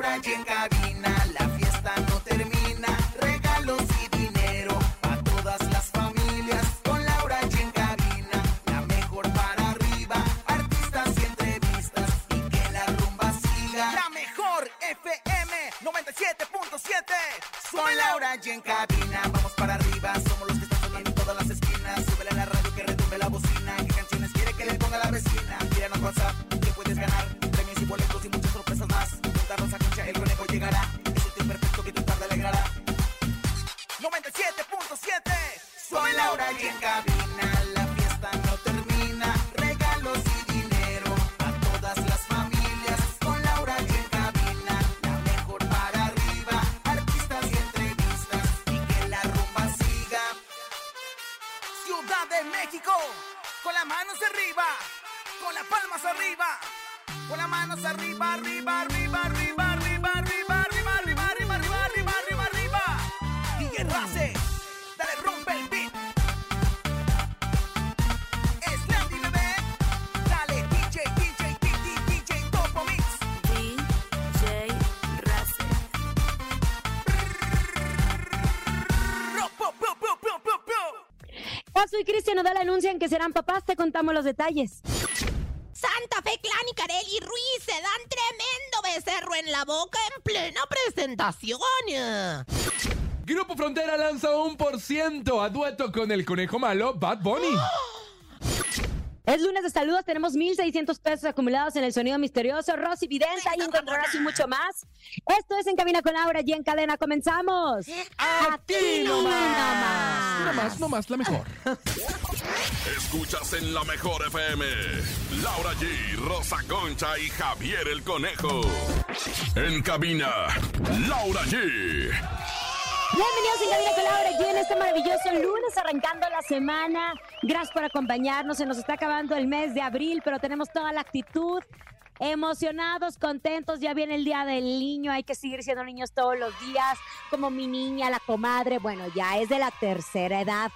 Laura y en cabina, la fiesta no termina. Regalos y dinero para todas las familias. Con Laura y en cabina, la mejor para arriba. Artistas y entrevistas y que la rumba siga. La mejor FM 97.7. Con Laura y en cabina, llegará. Tiempo perfecto que tu tarde alegrará. 97.7 Soy Laura y en cabina La fiesta no termina. Regalos y dinero A todas las familias. Con Laura y en cabina La mejor para arriba. Artistas y entrevistas Y que la rumba siga. Ciudad de México Con las manos arriba Con las palmas arriba Con las manos arriba, arriba, arriba, arriba, y Cristian Nodal anuncian que serán papás, te contamos los detalles. Santa Fe Clan y Carelli Ruiz se dan tremendo becerro en la boca en plena presentación. Grupo Frontera lanza un por ciento a dueto con el conejo malo Bad Bunny. Es lunes de saludos, tenemos 1,600 pesos acumulados en el sonido misterioso. Rosy Videnta y encontrarás y mucho más. Esto es En Cabina con Laura y en cadena comenzamos. A ti nomás. No más, no más, la mejor. Escuchas en la mejor FM. Laura G, Rosa Concha y Javier el Conejo. En cabina, Laura G. Bienvenidos en Cabina Laura y en este maravilloso lunes arrancando la semana. Gracias por acompañarnos. Se nos está acabando el mes de abril, pero tenemos toda la actitud. Emocionados, contentos, ya viene el día del niño, hay que seguir siendo niños todos los días, como mi niña, la comadre, bueno, ya es de la tercera edad,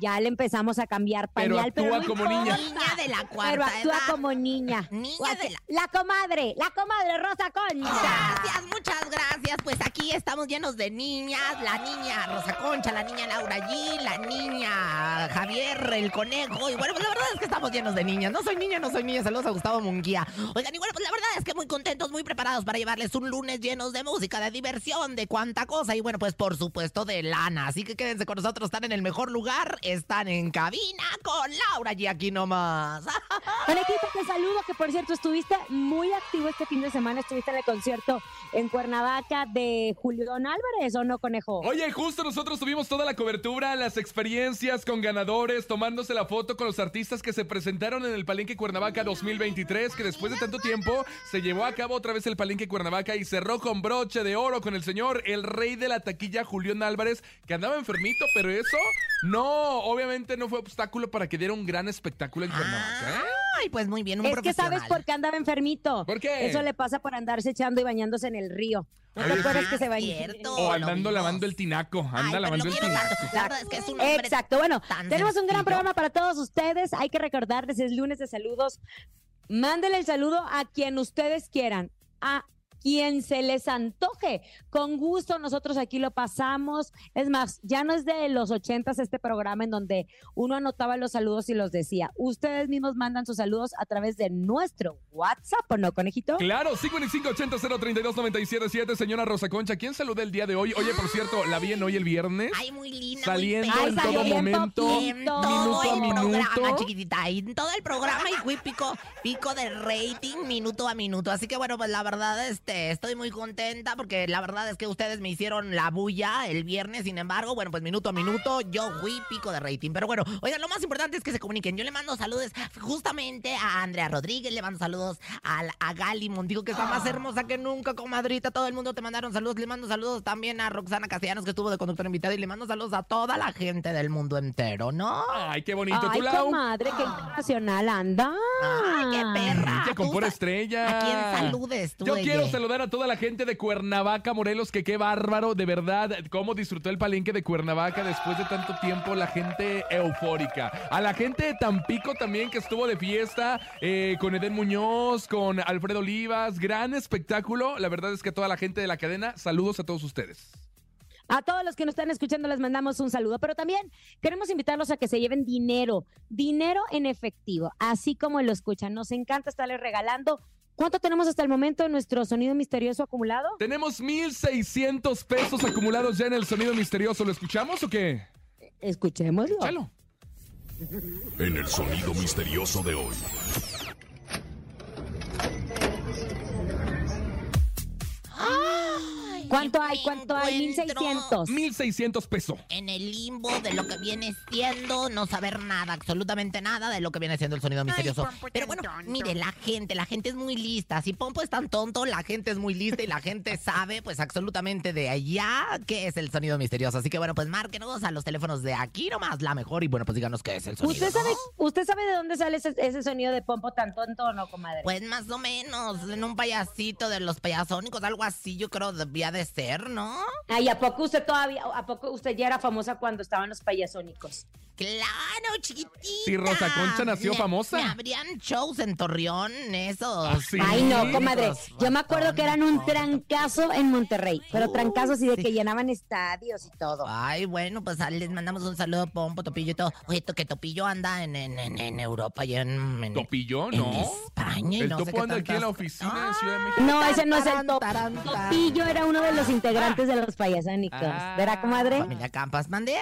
ya le empezamos a cambiar Pero pañal, actúa no como niña. Niña de la cuarta Pero actúa edad. como niña. Niña de la- La comadre, la comadre Rosa Concha. Gracias, muchas gracias. Pues aquí estamos llenos de niñas. La niña Rosa Concha, la niña Laura G, la niña Javier, el conejo. Y bueno, pues la verdad es que estamos llenos de niñas. No soy niña, no soy niña. Saludos a Gustavo Munguía. Oigan, y bueno, pues la verdad es que muy contentos, muy preparados para llevarles un lunes llenos de música, de diversión, de cuánta cosa. Y bueno, pues por supuesto de lana. Así que quédense con nosotros. Están en el mejor lugar. Están en cabina con Laura G aquí nomás. Conejito, te saludo, que por cierto estuviste muy activo este fin de semana, estuviste en el concierto en Cuernavaca de Julián Álvarez, ¿o no, Conejo? Oye, justo nosotros tuvimos toda la cobertura, las experiencias con ganadores, tomándose la foto con los artistas que se presentaron en el Palenque Cuernavaca 2023, que después de tanto tiempo se llevó a cabo otra vez el Palenque Cuernavaca y cerró con broche de oro con el señor, el rey de la taquilla, Julián Álvarez, que andaba enfermito, pero eso no, obviamente no fue obstáculo para que diera un gran espectáculo en Cuernavaca. ¿eh? Ay, pues muy bien, un Es que sabes por qué andaba enfermito. ¿Por qué? Eso le pasa por andarse echando y bañándose en el río. ¿No te Oye, acuerdas sí. que se bañó? Cierto. O lo andando vimos. lavando el tinaco, Ay, anda pero lavando el quiero tinaco. tanto. La verdad es que es un hombre Exacto, bueno, tan tenemos un gran programa para todos ustedes. Hay que recordarles, es lunes de saludos. Mándenle el saludo a quien ustedes quieran, a quien se les antoje. Con gusto nosotros aquí lo pasamos. Es más, ya no es de los ochentas este programa en donde uno anotaba los saludos y los decía. Ustedes mismos mandan sus saludos a través de nuestro WhatsApp, ¿o no, conejito? Claro, 5580-032-977, señora Rosa Concha. ¿Quién saludó el día de hoy? Oye, por cierto, ¿la vi en hoy el viernes? Ay, muy linda. Saliendo muy Ay, en salió todo momento, minuto todo a el programa, minuto. chiquitita. En todo el programa y fui pico, pico de rating minuto a minuto. Así que bueno, pues la verdad, este, estoy muy contenta porque la verdad es que ustedes me hicieron la bulla el viernes, sin embargo, bueno, pues minuto a minuto yo fui pico de rating. Pero bueno, oigan, lo más importante es que se comuniquen. Yo le mando saludos justamente a Andrea Rodríguez, le mando saludos a, a Gali Montijo, que está más hermosa que nunca, comadrita. Todo el mundo te mandaron saludos. Le mando saludos también a Roxana Castellanos, que estuvo de conductor invitada, y le mando saludos a toda la gente del mundo entero, ¿no? Ay, qué bonito. Ay, ¿Tú, Lau? comadre, qué internacional anda. Ay, qué perra. Pura sa- estrella. ¿A quién saludes tú, Yo Eye? quiero saludar a toda la gente de Cuernavaca, Morelos, que qué bárbaro, de verdad, cómo disfrutó el palenque de Cuernavaca después de tanto tiempo, la gente eufórica. A la gente de Tampico también que estuvo de fiesta, eh, con Eden Muñoz, con Alfredo Olivas, gran espectáculo. La verdad es que a toda la gente de la cadena, saludos a todos ustedes. A todos los que nos están escuchando les mandamos un saludo, pero también queremos invitarlos a que se lleven dinero, dinero en efectivo, así como lo escuchan. Nos encanta estarles regalando. ¿Cuánto tenemos hasta el momento en nuestro sonido misterioso acumulado? Tenemos 1,600 pesos acumulados ya en el sonido misterioso. ¿Lo escuchamos o qué? Escuchémoslo. Chalo. En el sonido misterioso de hoy. ¿Cuánto hay? ¿Cuánto hay? encuentro 1600. 1,600 pesos. En el limbo de lo que viene siendo no saber nada, absolutamente nada de lo que viene siendo el sonido misterioso. Pero bueno, mire, la gente, la gente es muy lista. Si Pompo es tan tonto, la gente es muy lista y la gente sabe, pues absolutamente de allá qué es el sonido misterioso. Así que bueno, pues márquenos a los teléfonos de aquí nomás, la mejor. Y bueno, pues díganos qué es el sonido. ¿Usted sabe, ¿no? ¿Usted sabe de dónde sale ese, ese sonido de pompo tan tonto o no, comadre? Pues más o menos, en un payasito de los payasónicos, algo así, yo creo debía de ser, ¿no? Ay, ¿a poco usted todavía, a poco usted ya era famosa cuando estaban los payasónicos? Claro, chiquitita. Sí, Rosa Concha nació Me- famosa. Me abrían shows en Torreón, esos. Ah, sí. Ay, no, comadre. Yo me acuerdo que eran un trancazo en Monterrey, pero trancazo así de sí. que llenaban estadios y todo. Ay, bueno, pues ah, les mandamos un saludo a Pompo, Topillo y todo. Oye, to- que Topillo anda en, en, en, en Europa y en, en, ¿Topillo? en No. España. y El no sé topo qué anda aquí en la oficina de Ciudad de Ah, México. No, ese no es el tarán, top. tarán, tarán. Topillo era uno de los integrantes de los payasónicos. Ah. ¿Verdad, comadre? Familia Campas, mandé.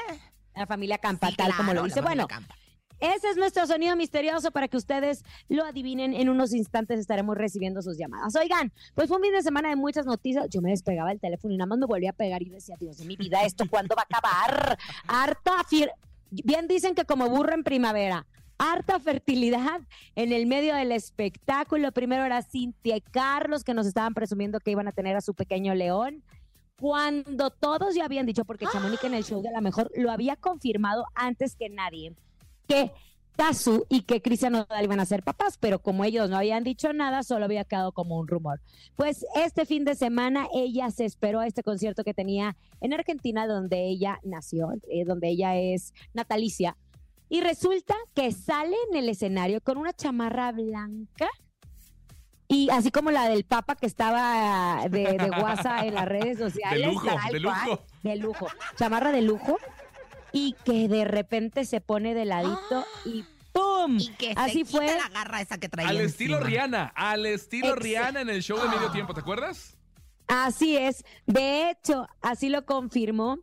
La familia Campa, Sí, tal como lo dice. Bueno, Campa. ese es nuestro sonido misterioso para que ustedes lo adivinen. En unos instantes estaremos recibiendo sus llamadas. Oigan, pues fue un fin de semana de muchas noticias. Yo me despegaba el teléfono y nada más me volví a pegar y decía, Dios de mi vida, ¿esto cuándo va a acabar? Harta Bien dicen que como burro en primavera. Harta fertilidad en el medio del espectáculo. Primero era Cintia y Carlos que nos estaban presumiendo que iban a tener a su pequeño león. Cuando todos ya habían dicho, porque Chamonix en el show de la mejor lo había confirmado antes que nadie, que Tazu y que Cristian Nodal iban a ser papás, pero como ellos no habían dicho nada, solo había quedado como un rumor. Pues este fin de semana ella se esperó a este concierto que tenía en Argentina, donde ella nació, eh, donde ella es natalicia, y resulta que sale en el escenario con una chamarra blanca. Y así como la del Papa que estaba de, de guasa en las redes sociales. De lujo, tal de cual, lujo. de lujo. Chamarra de lujo. Y que de repente se pone de ladito y ¡pum! Y que Así se fue. la garra esa que traía Al estilo encima. Rihanna, al estilo Ex- Rihanna en el show de medio tiempo, ¿te acuerdas? Así es. De hecho, así lo confirmó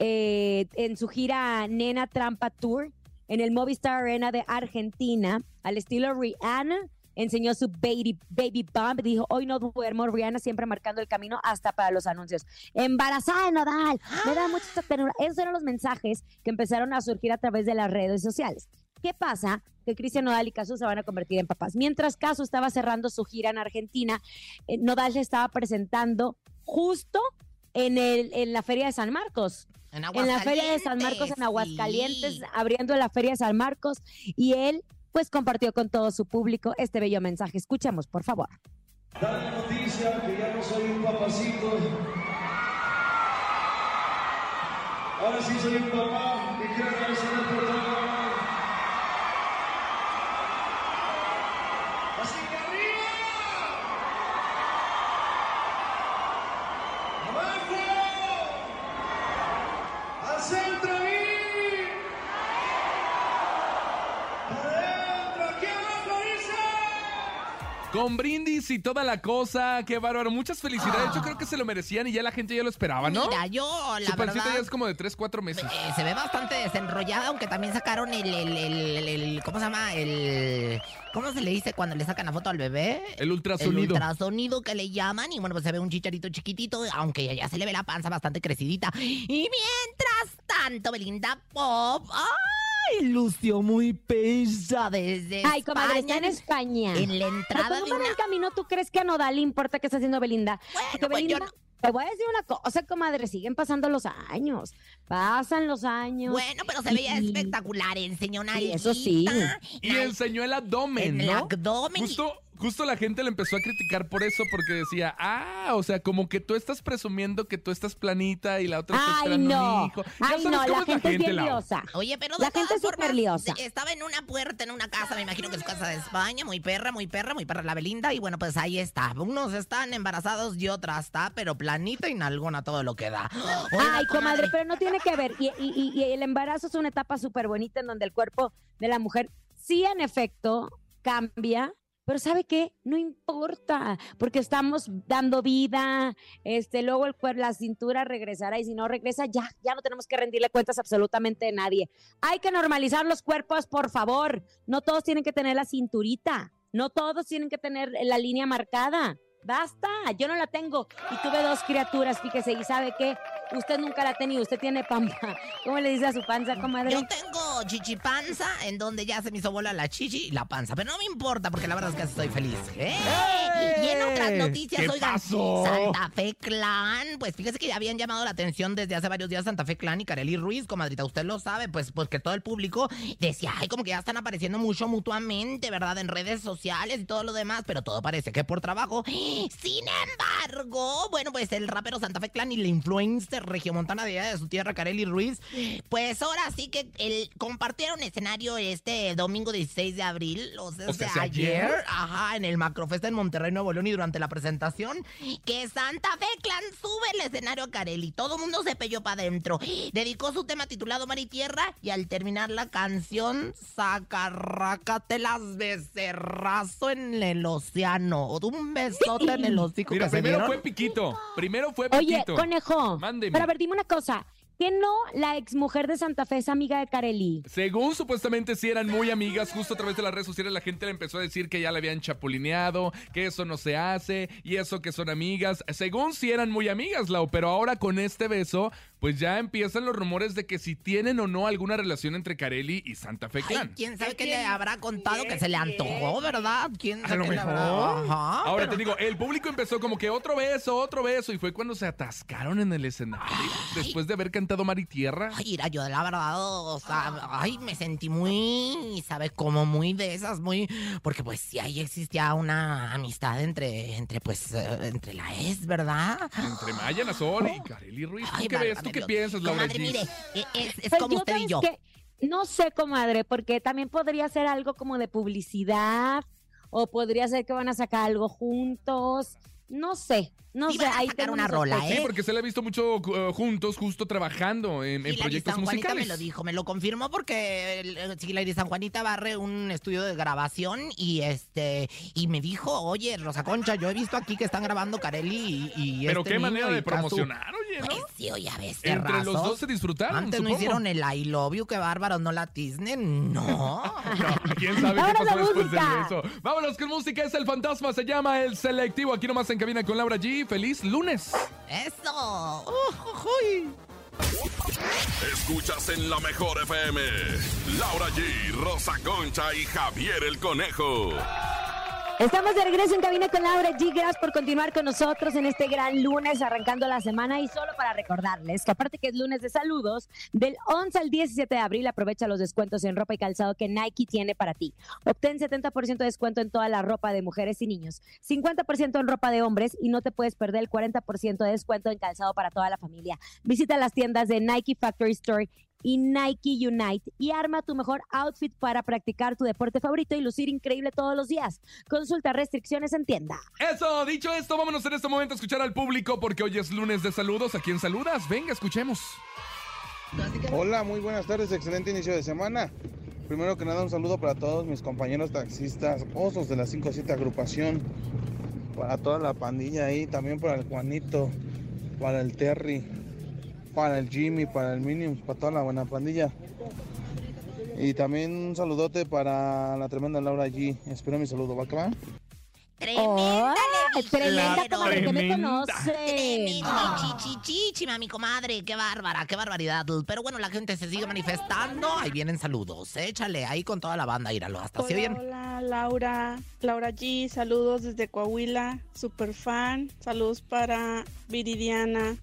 eh, en su gira Nena Trampa Tour en el Movistar Arena de Argentina, al estilo Rihanna. Enseñó su baby, baby bump. Dijo, hoy no duermo. Rihanna siempre marcando el camino hasta para los anuncios. Embarazada de Nodal. Me da mucha ternura. Esos eran los mensajes que empezaron a surgir a través de las redes sociales. ¿Qué pasa? Que Cristian Nodal y Casu se van a convertir en papás. Mientras Casu estaba cerrando su gira en Argentina, eh, Nodal se estaba presentando justo en, el, en la Feria de San Marcos. En, En la Feria de San Marcos, en Aguascalientes, abriendo la Feria de San Marcos. Y él, pues, compartió con todo su público este bello mensaje. Escuchemos, por favor. Dar la noticia que ya no soy un papacito. Ahora sí soy un papá y quiero agradecerles por todo. Así que arriba. Abajo. Al centro y. Adentro. Aquí abajo dice. Con brindis y toda la cosa. Qué bárbaro. Muchas felicidades. Yo creo que se lo merecían y ya la gente ya lo esperaba, ¿no? Mira, yo la Su pancita verdad... ya es como de 3, 4 meses. eh, se ve bastante desenrollada, aunque también sacaron el, el, el, el- el- ¿cómo se llama? El, ¿cómo se le dice cuando le sacan la foto al bebé? El ultrasonido. El ultrasonido que le llaman y bueno, pues se ve un chicharito chiquitito, aunque ya, ya se le ve la panza bastante crecidita. Y mientras tanto, Belinda Pop, ¡ay! Lució muy bella desde Ay, comadre, está en España, en la entrada ¿cómo de una... el camino tú crees que a Nodal le importa qué está haciendo Belinda? Bueno, Porque pues yo Belinda, no- te voy a decir una cosa, comadre, siguen pasando los años. Pasan los años. Bueno, pero se veía y- espectacular, enseñó una Sí, eso sí. Y enseñó el abdomen, En el ¿no? abdomen. Justo, justo la gente le empezó a criticar por eso, porque decía, ah, o sea, como que tú estás presumiendo que tú estás planita y la otra está esperando un no. hijo. Ya Ay, no, la es gente es bien liosa. Oye, pero La de gente es súper liosa. Estaba en una puerta, en una casa, me imagino que es casa de España, muy perra, muy perra, muy perra la Belinda, y bueno, pues ahí está. Unos están embarazados y otra está, pero planita y nalgona todo lo que da. Oiga, Ay, comadre, comadre, pero no tiene que ver. Y, y- y- y el embarazo es una etapa súper bonita en donde el cuerpo de la mujer sí, en efecto, cambia. Pero ¿sabe qué? No importa, porque estamos dando vida, este, luego el cuerpo, la cintura regresará y si no regresa, ya, ya no tenemos que rendirle cuentas absolutamente a nadie. Hay que normalizar los cuerpos, por favor. No todos tienen que tener la cinturita, no todos tienen que tener la línea marcada. Basta, yo no la tengo y tuve dos criaturas, fíjese, y sabe qué, usted nunca la ha tenido, usted tiene pampa. ¿Cómo le dice a su panza, comadre? Yo tengo chichipanza, en donde ya se me hizo bola la chichi y la panza, pero no me importa porque la verdad es que estoy feliz. ¡Eh! Y en otras noticias, ¿Qué oigan, pasó? Santa Fe Clan, pues fíjese que ya habían llamado la atención desde hace varios días Santa Fe Clan y Kareli Ruiz, comadrita, usted lo sabe, pues, pues que todo el público decía, ay, como que ya están apareciendo mucho mutuamente, ¿verdad? En redes sociales y todo lo demás, pero todo parece que por trabajo. Sin embargo, bueno, pues el rapero Santa Fe Clan y la influencer regiomontana de allá de su tierra, Kareli Ruiz, pues ahora sí que el, compartieron escenario este domingo 16 de abril, o sea, O sea, o sea, ¿ayer? ayer, ajá, en el Macrofesta en Monterrey, Nuevo León, y durante la presentación, que Santa Fe Clan sube el escenario a Kareli. Todo el mundo se pelló para adentro. Dedicó su tema titulado Mar y Tierra, y al terminar la canción, sacarrácatelas becerrazo en el océano. Un besote en el hocico Mira, que primero fue Piquito. Primero fue Oye, Piquito. conejo, Mándeme. pero a ver, dime una cosa, ¿que no la exmujer de Santa Fe es amiga de Kareli? Según supuestamente sí eran muy amigas, justo a través de las redes sociales la gente le empezó a decir que ya le habían chapulineado, que eso no se hace y eso que son amigas. Según sí eran muy amigas, Lau, pero ahora con este beso, pues ya empiezan los rumores de que si tienen o no alguna relación entre Carelli y Santa Fe Ay, Clan. quién sabe qué le habrá contado que se le antojó, ¿verdad? ¿Quién A sabe lo qué le mejor. habrá- Ajá, Ahora pero- te digo, el público empezó como que otro beso, otro beso, y fue cuando se atascaron en el escenario. Después de haber cantado Mar y Tierra. Ay, mira, yo la verdad, o sea, ay, me sentí muy, ¿sabes? Como muy de esas, muy... Porque pues sí, ahí existía una amistad entre, entre pues, eh, entre la ex, ¿verdad? Entre Maya Nazor y Carelli Ruiz. ¿Tú Ay, qué ves? válgame ¿Tú qué piensas, Laura Comadre, G? mire, eh, es, es Pues como yo, usted y ¿sabes yo. No sé, comadre, porque también podría ser algo como de publicidad o podría ser que van a sacar algo juntos. No sé, no Sí sé. ahí sacar tengo una rola, sospechas. Sí, ¿eh? porque se le ha visto mucho eh, juntos, justo trabajando en, proyectos San Juanita musicales. me lo dijo, me lo confirmó porque Hilary San Juanita barre un estudio de grabación y este y me dijo, oye, Rosa Concha, yo he visto aquí que están grabando Carelli y, y Pero este qué manera de Casu". promocionar, ¿no? Pues sí, oye, a veces Entre los dos se disfrutaron, Antes no supongo. hicieron el I love you, qué bárbaros, no la tisnen, no. No, ¿Quién sabe qué pasó después de eso? Vámonos con música, es el fantasma, se llama El Selectivo. Aquí nomás en cabina con Laura G. Feliz lunes. Eso. Ujujuy. Escuchas en la mejor FM. Laura G, Rosa Concha y Javier el Conejo. Estamos de regreso en cabina con Laura G. Gracias por continuar con nosotros en este gran lunes, arrancando la semana. Y solo para recordarles que, aparte que es lunes de saludos, del 11 al 17 de abril aprovecha los descuentos en ropa y calzado que Nike tiene para ti. Obtén 70% de descuento en toda la ropa de mujeres y niños, 50% en ropa de hombres y no te puedes perder el 40% de descuento en calzado para toda la familia. Visita las tiendas de Nike Factory Store y Nike Unite y arma tu mejor outfit para practicar tu deporte favorito y lucir increíble todos los días. Consulta restricciones en tienda. Eso, dicho esto, vámonos en este momento a escuchar al público porque hoy es lunes de saludos. ¿A quién saludas? Venga, escuchemos. Hola, muy buenas tardes, excelente inicio de semana. Primero que nada, un saludo para todos mis compañeros taxistas, osos de la 57 agrupación, para toda la pandilla ahí, también para el Juanito, para el Terry, para el Jimmy, para el Minions, para toda la buena pandilla. Y también un saludote para la tremenda Laura G. Espero mi saludo, ¿va que va? Tremenda, dije, tremenda, comadre, que me Tremenda. conoce. Tremenda, chichichichima, mi comadre. Qué bárbara, qué barbaridad. Pero bueno, la gente se sigue manifestando. Ahí vienen saludos. Échale ahí con toda la banda, íralo. Hasta Hola, bien. hola, Laura, Laura G, saludos desde Coahuila, super fan, saludos para Viridiana.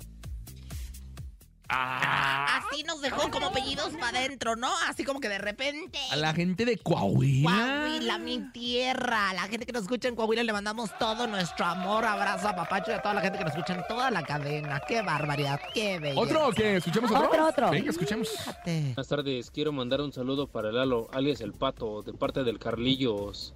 Ah, Así nos dejó como apellidos para adentro, ¿no? Así como que de repente. a la gente de Coahuila. Coahuila, mi tierra. A la gente que nos escucha en Coahuila le mandamos todo nuestro amor, abrazo a Papacho y a toda la gente que nos escucha en toda la cadena. Qué barbaridad, qué belleza. ¿Otro o qué? ¿Escuchamos otro? Otro, otro. Venga, escuchemos. Fíjate. Buenas tardes, quiero mandar un saludo para Lalo, alias el Pato, de parte del Carlillos.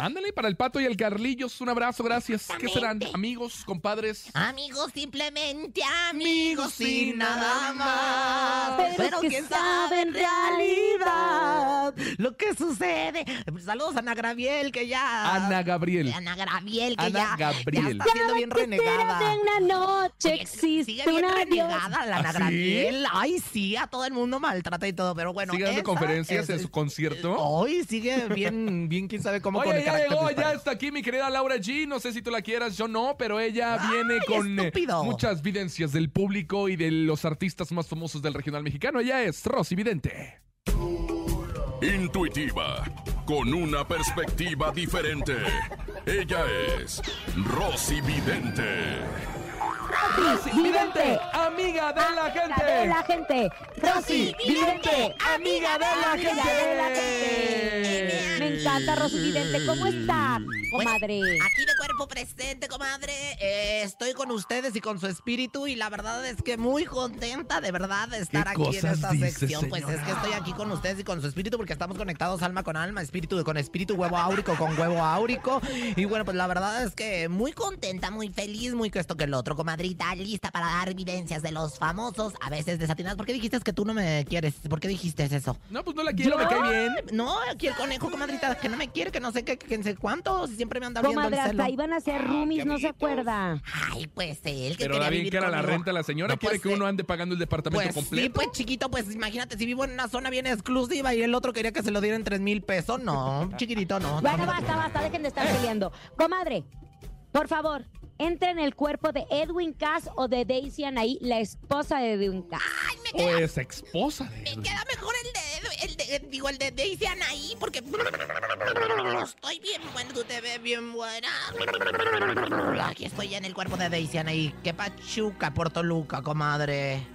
Ándale, para el Pato y el Carlillos, un abrazo, gracias. ¿Qué serán? ¿Amigos? ¿Compadres? Amigos, simplemente amigos y nada más. Pero que quién sabe en realidad lo que sucede. Saludos a Ana Graviel, que ya. Ana Gabriel. Ana Graviel, que Ana ya, Gabriel. ya está siendo bien renegada. De una noche Oye, existe sigue bien renegada la Ana ¿Ah, sí? Graviel. Ay, sí, a todo el mundo maltrata y todo, pero bueno. ¿Sigue dando conferencias es- en su concierto? Hoy sigue bien, bien, quién sabe cómo Oye, carácter llegó, disparo. ya está aquí mi querida Laura G. No sé si tú la quieras, yo no, pero ella viene con eh, estúpido! muchas videncias del público y de los artistas más famosos del regional mexicano. Ella es Rosy Vidente. Intuitiva, con una perspectiva diferente. Ella es Rosy Vidente. Rosy Vidente, amiga de la De gente. la gente. Rosy Vidente, amiga de la Amiga gente. de la gente. Me encanta Rosy Vidente. ¿Cómo está, comadre? Aquí de cuerpo presente, comadre. Eh, estoy con ustedes y con su espíritu y la verdad es que muy contenta de verdad de estar ¿Qué aquí en esta dice, sección. Pues es que estoy aquí con ustedes y con su espíritu porque estamos conectados alma con alma, espíritu con espíritu, huevo áurico con huevo áurico. Y bueno, pues la verdad es que muy contenta, muy feliz, muy que esto que el otro, comadrita, lista para dar evidencias de los famosos, a veces desatinadas. ¿Por qué dijiste que tú no me quieres? ¿Por qué dijiste eso? No, pues no la quiero, me cae bien. No, aquí el conejo, comadrita, que no me quiere, que no sé qué, que no sé cuánto, si siempre me anda viendo Comadre, el celo. hasta iban a ser roomies, no se acuerda. Ay, pues él que Pero quería da bien vivir que era la renta la señora. No, quiere pues, que uno ande pagando el departamento Pues sí, completo. pues chiquito, pues imagínate, si vivo en una zona bien exclusiva y el otro quería que se lo dieran tres mil pesos, no, chiquitito, no. Bueno, no, no. basta, basta, dejen de estar peleando. Comadre, por favor, entre en el cuerpo de Edwin Cass o de Daisy Anaí, la esposa de Edwin Cass. O es esposa de Me él. queda mejor el de, el de, digo, el de Daisy Anaí, porque estoy bien bueno, tú te ves bien buena. Aquí estoy ya en el cuerpo de Daisy Anaí. Qué pachuca por Toluca, comadre.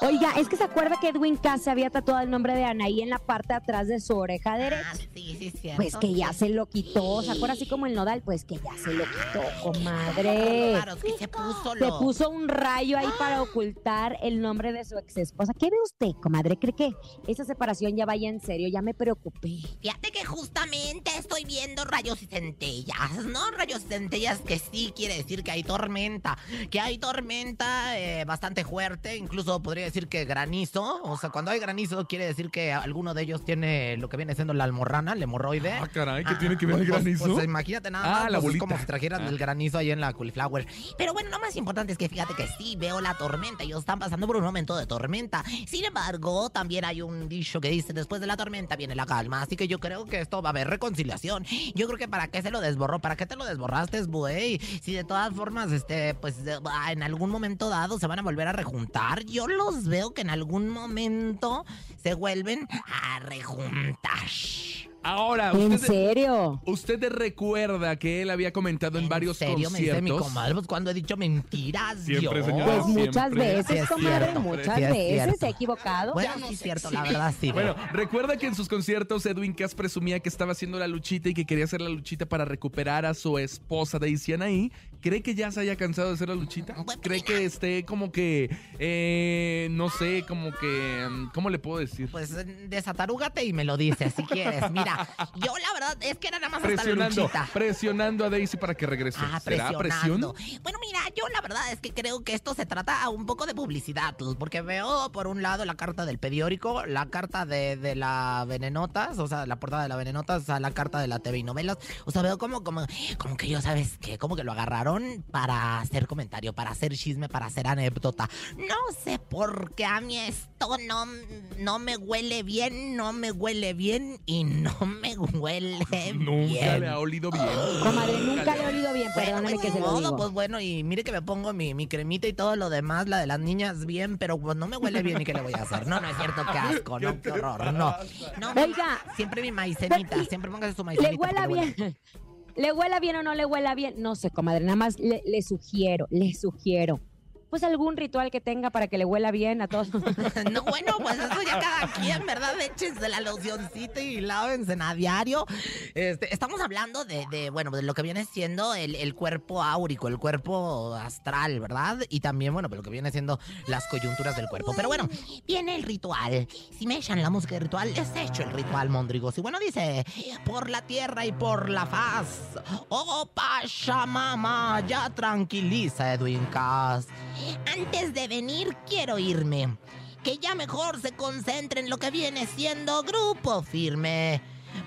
Oiga, es que se acuerda que Edwin Cass se había tatuado el nombre de Anaí en la parte de atrás de su oreja Ah, derecha. sí, sí, cierto. Pues que ya se lo quitó, ¿se acuerda así como el nodal? Pues que ya se lo quitó, comadre. Claro, que se puso Se lo... puso un rayo ahí para ocultar el nombre de su ex esposa. ¿Qué ve usted, comadre? ¿Cree que esa separación ya vaya en serio? Ya me preocupé. Fíjate que justamente estoy viendo rayos y centellas, ¿no? Rayos y centellas que sí quiere decir que hay tormenta, que hay tormenta eh, bastante fuerte, incluso podría decir que granizo, o sea, cuando hay granizo quiere decir que alguno de ellos tiene lo que viene siendo la almorrana, el hemorroide. Ah, caray, ¿qué Ah, tiene que ver el pues, granizo? Pues, imagínate nada Ah, más, la pues, es bolita. como si trajeran Ah. el granizo ahí en la cauliflower. Pero bueno, lo más importante es que fíjate que sí veo la tormenta, ellos están pasando por un momento de tormenta. Sin embargo, también hay un dicho que dice, después de la tormenta viene la calma, así que yo creo que esto va a haber reconciliación. Yo creo que para qué se lo desborró, para qué te lo desborraste, güey. Si de todas formas, este, pues ah, en algún momento dado se van a volver a rejuntar. Yo veo que en algún momento se vuelven a rejuntar. Ahora, ¿En usted, serio? usted recuerda que él había comentado en, varios serio me dice mi conciertos. comadre? Pues cuando he dicho mentiras, Siempre, yo. señora. Pues siempre. muchas Sí, veces, es comadre, cierto. muchas Sí, es veces ha equivocado. Bueno, sí es cierto, la verdad sí. Bueno, recuerda que en sus conciertos Edwin Cass presumía que estaba haciendo la luchita y que quería hacer la luchita para recuperar a su esposa Daisy Anaí. ¿Cree que ya se haya cansado de hacer la luchita? ¿Cree que esté como que, eh, no sé, como que, mm, ¿cómo le puedo decir? Pues eh, desatarúgate y me lo dices si quieres. Mira, yo la verdad es que era nada más hasta Presionando, luchita. presionando a Daisy para que regrese. Ah, ¿Será presionando. presión? Bueno, mira, yo la verdad es que creo que esto se trata un poco de publicidad, porque veo por un lado la carta del periódico, la carta de, de la Venenotas, o sea, la portada de la Venenotas, a la carta de la TV y novelas. O sea, veo como, como, como que yo, ¿sabes qué? Como que lo agarraron para hacer comentario, para hacer chisme, para hacer anécdota. No sé por qué a mí esto no, no me huele bien, no me huele bien y no me huele Nunca bien. le ha olido bien. Comadre, nunca le he olido bien, Bueno, perdóname pues, que se lo digo. pues bueno, y mire que me pongo mi, mi cremita y todo lo demás, la de las niñas bien, pero pues no me huele bien y qué le voy a hacer. No, no es cierto, qué asco, no, qué horror, no. No, Oiga. siempre mi maicenita, Y- siempre póngase su maicenita. ¿Le huela huele. bien? ¿Le huela bien o no le huela bien? No sé, comadre, nada más le, le sugiero, le sugiero. Pues algún ritual que tenga para que le huela bien a todos. No, bueno, pues eso ya cada quien, ¿verdad? Échense la locioncita y lávense a diario. Este, estamos hablando de, de, bueno, de lo que viene siendo el, el cuerpo áurico, el cuerpo astral, ¿verdad? Y también, bueno, pues lo que viene siendo las coyunturas del cuerpo. Pero bueno, viene el ritual. Si me echan la música de ritual, les hecho el ritual, Mondrigos. Y bueno, dice, por la tierra y por la faz, oh Pachamama, ya tranquiliza Edwin Cass. Antes de venir, quiero irme. Que ya mejor se concentre en lo que viene siendo grupo firme.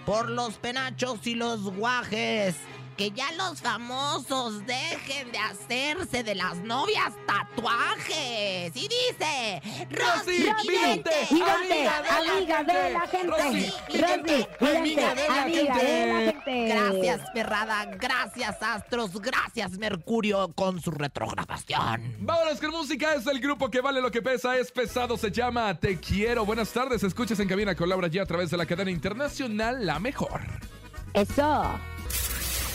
Por los penachos y los guajes. Que ya los famosos dejen de hacerse de las novias tatuajes. Y dice, Rosy, Rosy, vidente, amiga de la amiga de la gente. Rosy, Rosy, amiga de la amiga de la gente. gente. Gracias, Perrada. Gracias, Astros. Gracias, Mercurio, con su retrogradación. Vámonos con música, es el grupo que vale lo que pesa, es pesado, se llama Te Quiero. Buenas tardes, escuchas en cabina con Laura G a través de la cadena internacional La Mejor. Eso.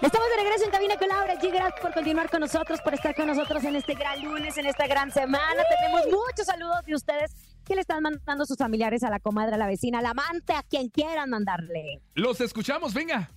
Estamos de regreso en cabina con Laura G. Gracias por continuar con nosotros, por estar con nosotros en este gran lunes, en esta gran semana. Tenemos muchos saludos de ustedes que le están mandando sus familiares a la comadre, a la vecina, al amante, a quien quieran mandarle. Los escuchamos, venga.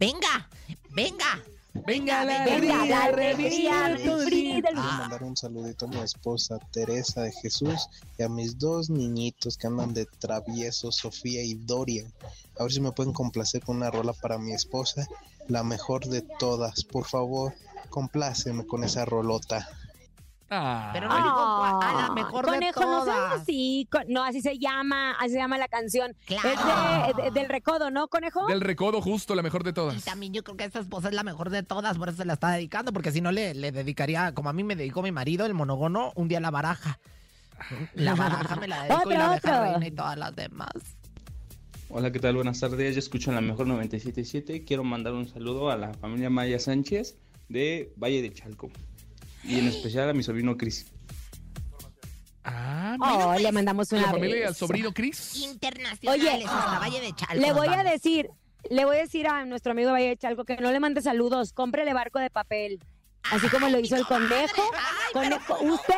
Venga, venga. Venga, la Venga, la alegría, el Quiero del mandar un saludito a mi esposa Teresa de Jesús y a mis dos niñitos que andan de traviesos, Sofía y Dorian. A ver si me pueden complacer con una rola para mi esposa, la mejor de todas. Por favor, compláceme con esa rolota. Ah. Pero no digo cuál, a la mejor de Conejo, no seas todas. así. con- no, así se llama, así se llama la canción. Claro. Es de- de- del recodo, ¿no, conejo? Del recodo justo, la mejor de Y todas. también yo creo que esta esposa es la mejor de todas, por eso se la está dedicando, porque si no le, le dedicaría, como a mí me dedicó mi marido, el monogono, un día la baraja. La baraja me la dedico y la deja reina y todas las demás. Hola, ¿qué tal? Buenas tardes. Yo escucho en la mejor 977. Quiero mandar un saludo a la familia Maya Sánchez de Valle de Chalco. Y en especial a mi sobrino Cris. Ah, Oh, le mandamos A una la familia y al sobrino Chris. Internacionales Oye, hasta Valle de Chalco. Le voy a decir, le voy a decir a nuestro amigo Valle de Chalco que no le mande saludos, cómprele barco de papel. Así como lo hizo el conejo. Ay, Conejo, usted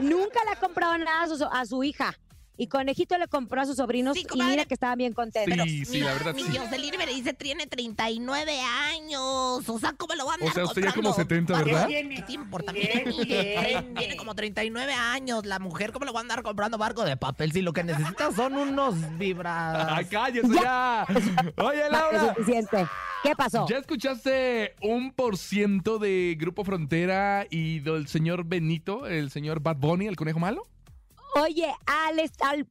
nunca le ha comprado nada a su, a su hija. Y Conejito le compró a sus sobrinos Sí, y mira que estaban bien contentos. Sí, sí, Mi- la verdad Mi sí. Jocelyn me dice tiene 39 años. O sea, ¿cómo lo van a O sea, usted ya como 70, ¿verdad? ¿Qué te importa? Tiene como 39 años la mujer. ¿Cómo lo van a andar comprando barco de papel si lo que necesita son unos vibras? ¡Ay, cállese ya! Oye, Laura. suficiente. ¿Qué pasó? ¿Ya escuchaste un por ciento de Grupo Frontera y del señor Benito, el señor Bad Bunny, el conejo malo? Oye, al,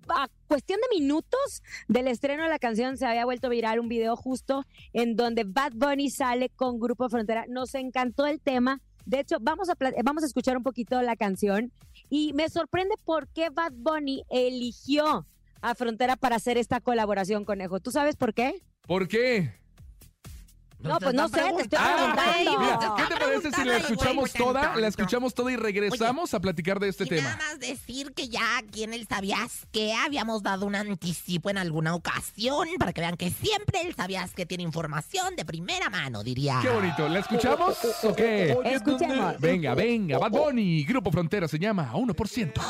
a cuestión de minutos del estreno de la canción se había vuelto viral un video justo en donde Bad Bunny sale con Grupo Frontera. Nos encantó el tema. De hecho, vamos a, pla- vamos a escuchar un poquito la canción y me sorprende por qué Bad Bunny eligió a Frontera para hacer esta colaboración, Conejo. ¿Tú sabes por qué? ¿Por qué? No, pues no sé, te estoy Ah, preguntando. mira, ¿qué te parece si la escuchamos toda? La escuchamos toda y regresamos a platicar de este Y tema. nada más decir que ya aquí en el Sabías que habíamos dado un anticipo en alguna ocasión para que vean que siempre el Sabías que tiene información de primera mano, diría. Qué bonito. ¿La escuchamos o qué? Escuchemos. Venga, venga. Bad Bunny, Grupo Frontera se llama 1%.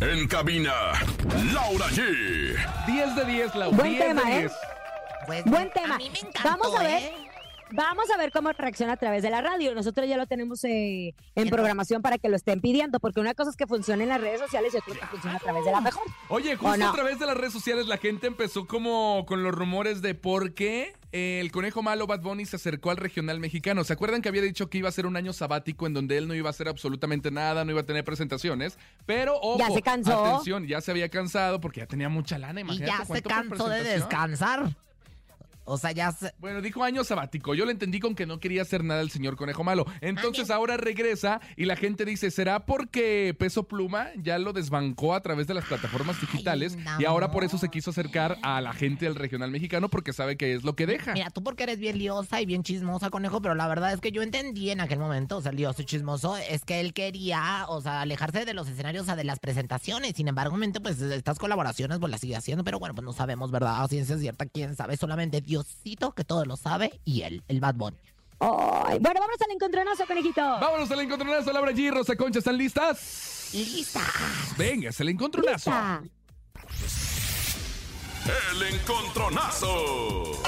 En cabina, Laura G. 10 de 10, Laura. Buen 10 tema, de ¿eh? 10. Pues, Buen A tema. mí me encantó, Vamos a ver. ¿eh? Vamos a ver cómo reacciona a través de la radio. Nosotros ya lo tenemos eh, en programación para que lo estén pidiendo, porque una cosa es que funcione en las redes sociales y otra que funcione a través de la mejor. Oye, ¿O justo no? a través de las redes sociales la gente empezó como con los rumores de por qué eh, el conejo malo Bad Bunny se acercó al regional mexicano. ¿Se acuerdan que había dicho que iba a ser un año sabático en donde él no iba a hacer absolutamente nada, no iba a tener presentaciones? Pero, ojo, Ya se cansó. atención, ya se había cansado porque ya tenía mucha lana, Y imagínate. ya se cansó de descansar. O sea, ya se... Bueno, dijo año sabático. Yo le entendí con que no quería hacer nada el señor Conejo Malo. Entonces ahora regresa y la gente dice, ¿será porque Peso Pluma ya lo desbancó a través de las plataformas digitales no. y ahora por eso se quiso acercar a la gente del regional mexicano porque sabe que es lo que deja? Mira, tú porque eres bien liosa y bien chismosa, conejo, pero la verdad es que yo entendí en aquel momento, o sea, lioso y chismoso, es que él quería, o sea, alejarse de los escenarios, o sea, de las presentaciones. Sin embargo, mente, pues estas colaboraciones pues las sigue haciendo, pero bueno, pues no sabemos, ¿verdad? A ciencia cierta, quién sabe, solamente Diosito que todo lo sabe y él, el Bad Bunny. Ay, bueno, vamos al encontronazo, conejito. Vámonos al encontronazo, Laura G, Rosa Concha, ¿están listas? Lista. Venga, es el encontronazo. Lista. El encontronazo.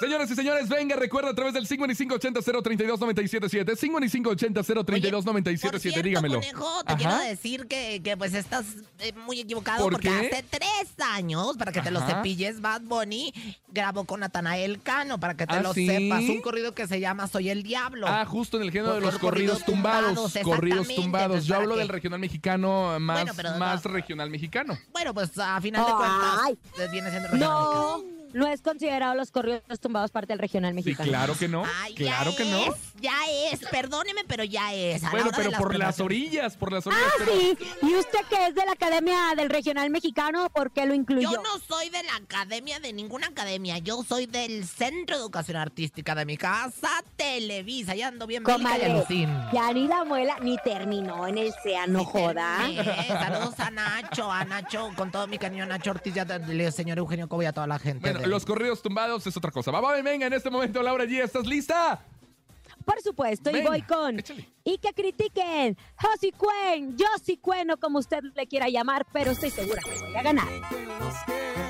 Señoras y señores, venga, recuerda a través del 5580-032-977. 5580-032-977, Por cierto, dígamelo. conejo, te Ajá. quiero decir que, que, pues estás eh, muy equivocado ¿Por porque qué? hace tres años, para que te lo cepilles, Bad Bunny grabó con Natanael Cano, para que te ¿Ah, lo sí? sepas, un corrido que se llama Soy el Diablo. Ah, justo en el género de los corridos corridos tumbados. tumbados, Corridos tumbados. pues, Yo hablo que- del regional mexicano más, Bueno, pero más no. regional mexicano. Bueno, pues a final de cuentas eh, viene siendo regional No, mexicano. No es considerado los corridos tumbados parte del regional Sí, mexicano. claro que no. Ay, claro ya que no. es, Ya es, perdóneme, pero ya es. Bueno, de pero las por las orillas, por las orillas. Ah, pero- sí. ¿Y usted que es de la Academia del Regional Mexicano, por qué lo incluyó? Yo no soy de la academia, de ninguna academia. Yo soy del Centro de Educación Artística de mi casa, Televisa. Ya ando bien y Comadre, alucin. ya ni la muela ni terminó en el SEA, no joda. Saludos a Nacho, a Nacho, con todo mi cariño, Nacho Ortiz, ya te- señor Eugenio Cobo y a toda la gente. Bueno, de- los corridos tumbados es otra cosa. Va, va, venga, en este momento, Laura G, ¿estás lista? Por supuesto, y voy con. échale. Y que critiquen. Josi Cuen, Josi Cuen, o como usted le quiera llamar, pero estoy segura que voy a ganar.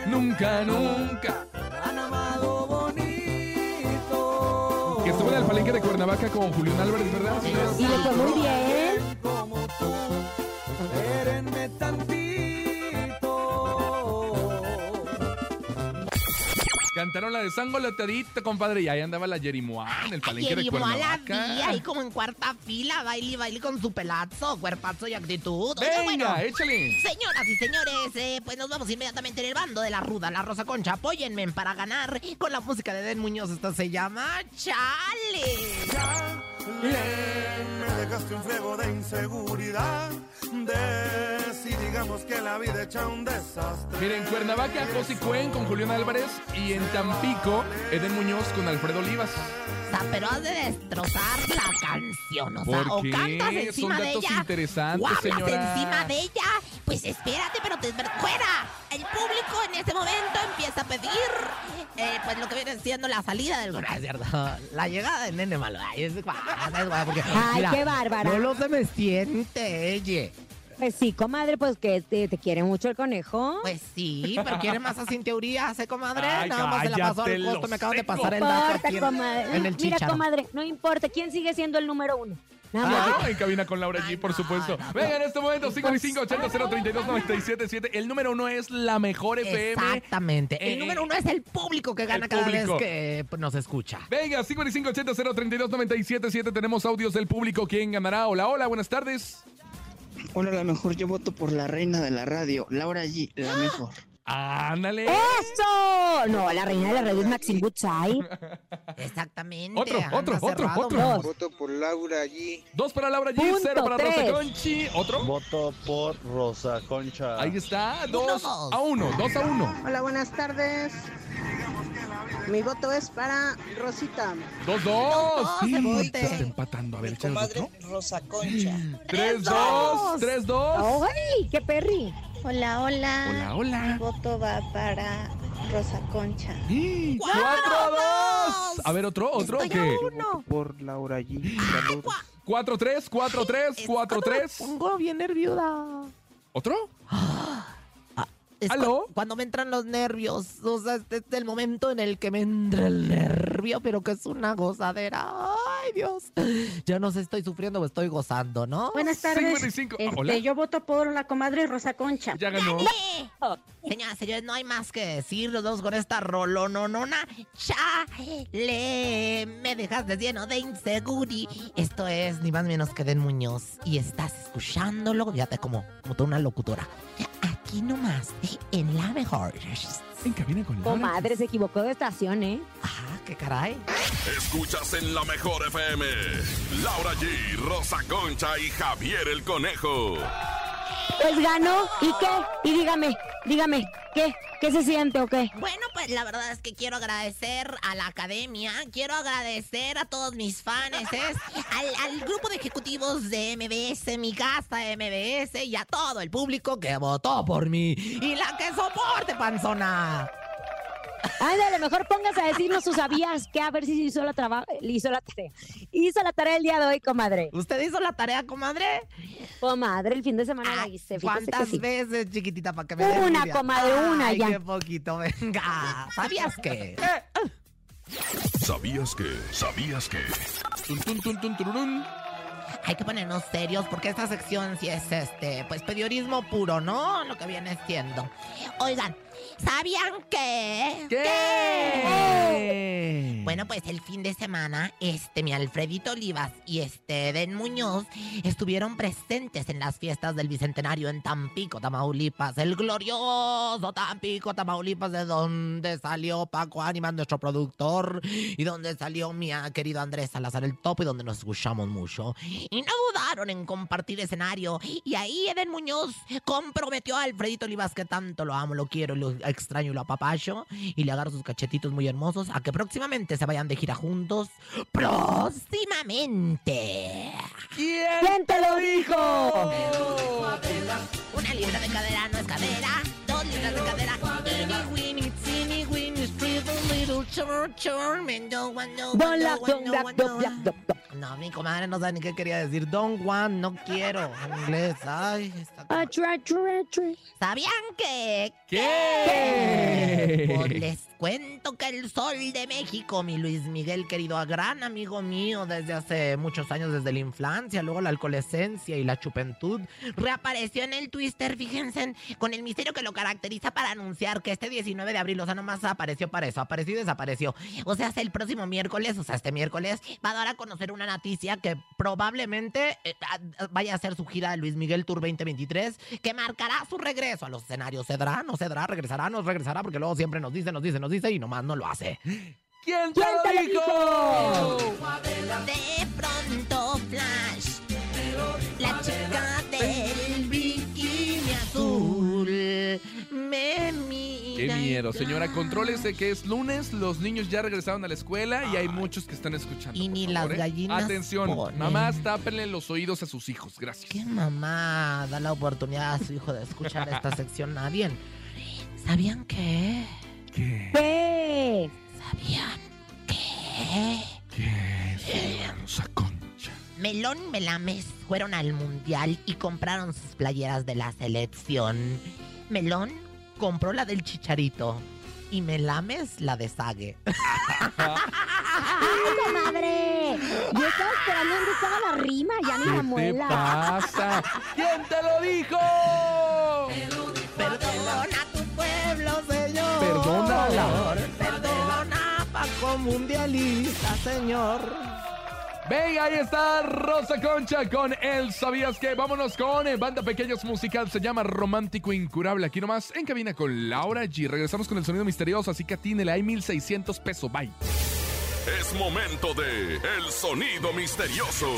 Nunca, nunca. Han amado bonito. Que estuvo en el palenque de Cuernavaca con Julián Álvarez, ¿verdad? Y le fue muy bien. Cantaron la de Sangolotadita, compadre, y ahí andaba la Jerimoa en el palenque de Ayer a la Cuernavaca. vía ahí como en cuarta fila, baile y baile con su pelazo, cuerpazo y actitud. Oiga, bueno, Venga, échale. Señoras y señores, eh, pues nos vamos inmediatamente en el bando de la ruda, la Rosa Concha. Apóyenme para ganar con la música de Den Muñoz. Esta se llama Chale. Me dejaste un friego de inseguridad. De si digamos que la vida echa un desastre. Miren, en Cuernavaca, José Cuen con Julián Álvarez y en Tampico, Eden Muñoz con Alfredo Olivas. O sea, pero has de destrozar la canción. O sea, ¿Por o qué? cantas Son encima de datos ella. interesantes, o hablas señora. encima de ella. Pues espérate, pero te fuera. El público en este momento empieza a pedir, eh, pues lo que viene siendo la salida del. No, es cierto. La llegada de Nene Malo. Ay, es guada, es guada, porque, Ay, qué bárbara. No lo se me siente, ella. Pues sí, comadre, pues que te, te quiere mucho el conejo. Pues sí, pero quiere más así en teoría, ¿eh, comadre? Ay, Nada más se la pasó al costo. Me acabo de pasar el no dato importa, aquí en- comadre. en el Mira, comadre, no importa. ¿Quién sigue siendo el número uno? Ah, en cabina con Laura G, por supuesto. Venga, en este momento, 5580-032-977. El número uno es la mejor FM. Exactamente. Eh, El número uno es el público que gana el cada público. vez que pues, nos escucha. Venga, 5580-032-977. Tenemos audios del público. ¿Quién ganará? Hola, hola, buenas tardes. Hola, la mejor. Yo voto por la reina de la radio, Laura G, la mejor. Ándale. ¡Eso! No, la reina de la radio es Maxine Woodside. Exactamente. Otro, anda otro, otro, otro. amor. Voto por Laura G. Dos para Laura G, Punto cero para tres. Rosa Conchi. Otro. Voto por Rosa Concha. Ahí está, dos dos. a uno, dos a uno. Hola, buenas tardes. Mi voto es para Rosita. Dos, dos. se Sí, está empatando. A ver, échale otro. Rosa Concha. Tres, dos. Tres, dos. ¡Ay, qué perri! Hola, hola. Hola, hola. Mi voto va para Rosa Concha. Cuatro, dos. A ver, otro, otro. Estoy ¿Qué? a uno. Por Laura G. Saludos. Cuatro, tres, cuatro, tres, cuatro, tres. Pongo bien nerviosa. ¿Otro? Es ¿Aló? cu- cuando me entran los nervios. O sea, este es el momento en el que me entra el nervio, pero que es una gozadera. Ay, Dios. Yo no sé, estoy sufriendo o estoy gozando, ¿no? Buenas tardes. 55. Este, Hola. yo voto por la comadre Rosa Concha. Ya ganó. Señoras, señores, no hay más que decir. Los dos con esta rolononona. Chale, me dejaste lleno de inseguri. Esto es ni más ni menos que Den Muñoz. Y estás escuchándolo, fíjate como, como toda una locutora. Aquí nomás, en la mejor. En cabina con Laura. Comadre, se equivocó de estación, ¿eh? Ah, qué caray. Escuchas en la mejor FM. Laura G, Rosa Concha y Javier el Conejo. Pues ganó. ¿Y qué? Y dígame, dígame, ¿qué? ¿Qué se siente o qué? Bueno, la verdad es que quiero agradecer a la academia, quiero agradecer a todos mis fans, al, grupo de ejecutivos de MBS, mi casa MBS y a todo el público que votó por mí y la que soporte, panzona. Ándale, mejor póngase a decirnos sus sabías que a ver si hizo la, traba- hizo la tarea. Hizo la tarea el día de hoy, comadre. ¿Usted hizo la tarea, comadre? Comadre, el fin de semana la hice. ¿Cuántas sí. veces, chiquitita, para que me Una, envidia? comadre, una Ay, ya. qué poquito, venga. ¿Sabías qué? ¿Sabías que? ¿Sabías que? Tun, tun, tun, tun, tururún. Hay que ponernos serios porque esta sección sí es este, pues periodismo puro, ¿no? Lo que viene siendo. Oigan, ¿sabían que? ¿Qué? Bueno, pues el fin de semana, este, mi Alfredito Olivas y este Den Muñoz estuvieron presentes en las fiestas del Bicentenario en Tampico, Tamaulipas. El glorioso Tampico, Tamaulipas, de donde salió Paco Ánimas, nuestro productor, y donde salió mi querido Andrés Salazar el Topo, y donde nos escuchamos mucho. Y no dudaron en compartir escenario. Y ahí Eden Muñoz comprometió a Alfredito Olivas, que tanto lo amo, lo quiero, lo extraño y lo apapacho, y le agarro sus cachetitos muy hermosos, a que próximamente se vayan de gira juntos. ¡Próximamente! ¿Quién te lo dijo? Una libra de cadera no es cadera, dos libras de cadera. Weeny, triple chur, chur, men don't want no no mi comadre no sabe ni qué quería decir. Don Juan, no quiero. En inglés. Ay, está... Ah. ¿Sabían que? ¿Qué? Pues les cuento que el sol de México, mi Luis Miguel querido, a gran amigo mío desde hace muchos años, desde la infancia, luego la adolescencia y la juventud, reapareció en el Twitter, fíjense, con el misterio que lo caracteriza para anunciar que este 19 de abril, o sea, nomás apareció para eso, apareció y desapareció. O sea, hasta el próximo miércoles, o sea, este miércoles, va a dar a conocer una noticia que probablemente eh, a- vaya a ser su gira de Luis Miguel Tour 2023, que marcará su regreso a los escenarios. ¿Cedrá? ¿No cedrá? ¿Regresará? ¿No regresará? Porque luego siempre nos dice, nos dice, nos dice y nomás no lo hace. ¿Quién te ¿Quién lo te lo dijo? De pronto, Flash, la chica del bikini azul, me mira. Qué miedo, señora. Contrólese que es lunes, los niños ya regresaron a la escuela y hay muchos que están escuchando. Y por ni favor, las ¿eh? gallinas Atención, ponen. mamás, tápenle los oídos a sus hijos. Gracias. ¿Qué mamá da la oportunidad a su hijo de escuchar esta sección a bien? ¿Sabían qué? ¿Qué? ¿Qué? ¿Sabían qué? ¿Qué, señora Rosa Concha? Melón y Melames fueron al mundial y compraron sus playeras de la selección. Melón compró la del Chicharito y Melames la de Sague. ¡Ay, comadre! Yo estaba esperando dónde estaba la rima, ya ni la ¿Qué muela. pasa? ¿Quién te lo dijo? Perdona tu pueblo, señor. Perdónala. Perdona, Paco Mundialista, señor. Venga, ahí está Rosa Concha con el ¿Sabías que? Vámonos con eh, Banda Pequeños Musical. Se llama Romántico Incurable. Aquí nomás en cabina con Laura G. Regresamos con el sonido misterioso, así que atínele. Hay 1600 pesos. Bye. Es momento de El Sonido Misterioso.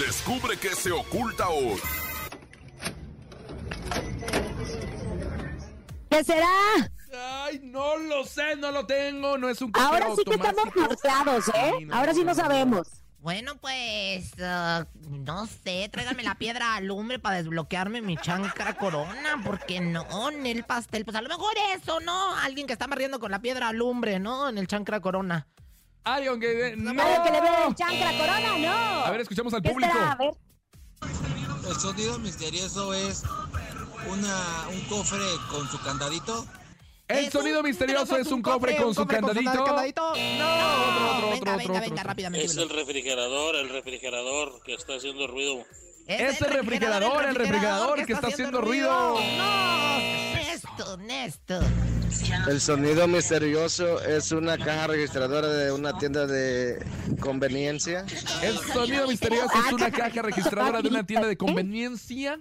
Descubre qué se oculta hoy. ¿Qué será? Ay, no lo sé, no lo tengo. No es un cajero Ahora sí que estamos automático. norteados, ¿eh? Sí, no, Ahora sí no no, no. sabemos. Bueno, pues, ah, no sé, tráigame la piedra alumbre para desbloquearme mi chancra corona, porque no, en el pastel, pues a lo mejor eso, ¿no? Alguien que está barriendo con la piedra alumbre, ¿no? En el chancra corona. Ay, aunque... eh, No. Alguien que le ve el chancra corona, no. A ver, escuchamos al ¿Qué público. será? A ver. El sonido misterioso es una, un cofre con su candadito. El sonido misterioso es un cofre con su candadito. No, otro, otro, venga, otro, venga, otro, venga, rápidamente. Es el refrigerador, el refrigerador que está haciendo ruido. Es el refrigerador, el refrigerador que está haciendo ruido. No, Néstor, Néstor. El sonido misterioso es una caja registradora de una tienda de conveniencia. El sonido misterioso es una caja registradora de una tienda de conveniencia.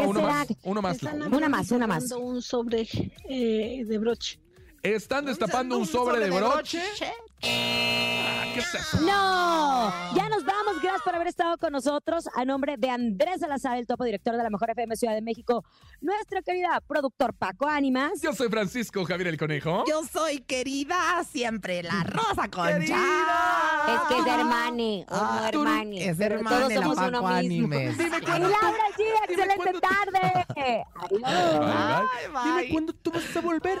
¿Qué Uno será? más, uno más. Una más, una más. un sobre eh, de broche. Están destapando un sobre de broche. Ah, ¿Qué es eso? No, ya nos vamos. Gracias por haber estado con nosotros. A nombre de Andrés Salazar, el topo director de la Mejor FM Ciudad de México, nuestro querida productor Paco Ánimas. Yo soy Francisco Javier el Conejo. Yo soy querida siempre, la Rosa Concha. Es que es Ah, tú- hermane. es pero hermane, todos la somos Paco uno mismo. Y Laura G, excelente tarde. Bye, Adiós. bye. Dime cuándo tú vas a volver.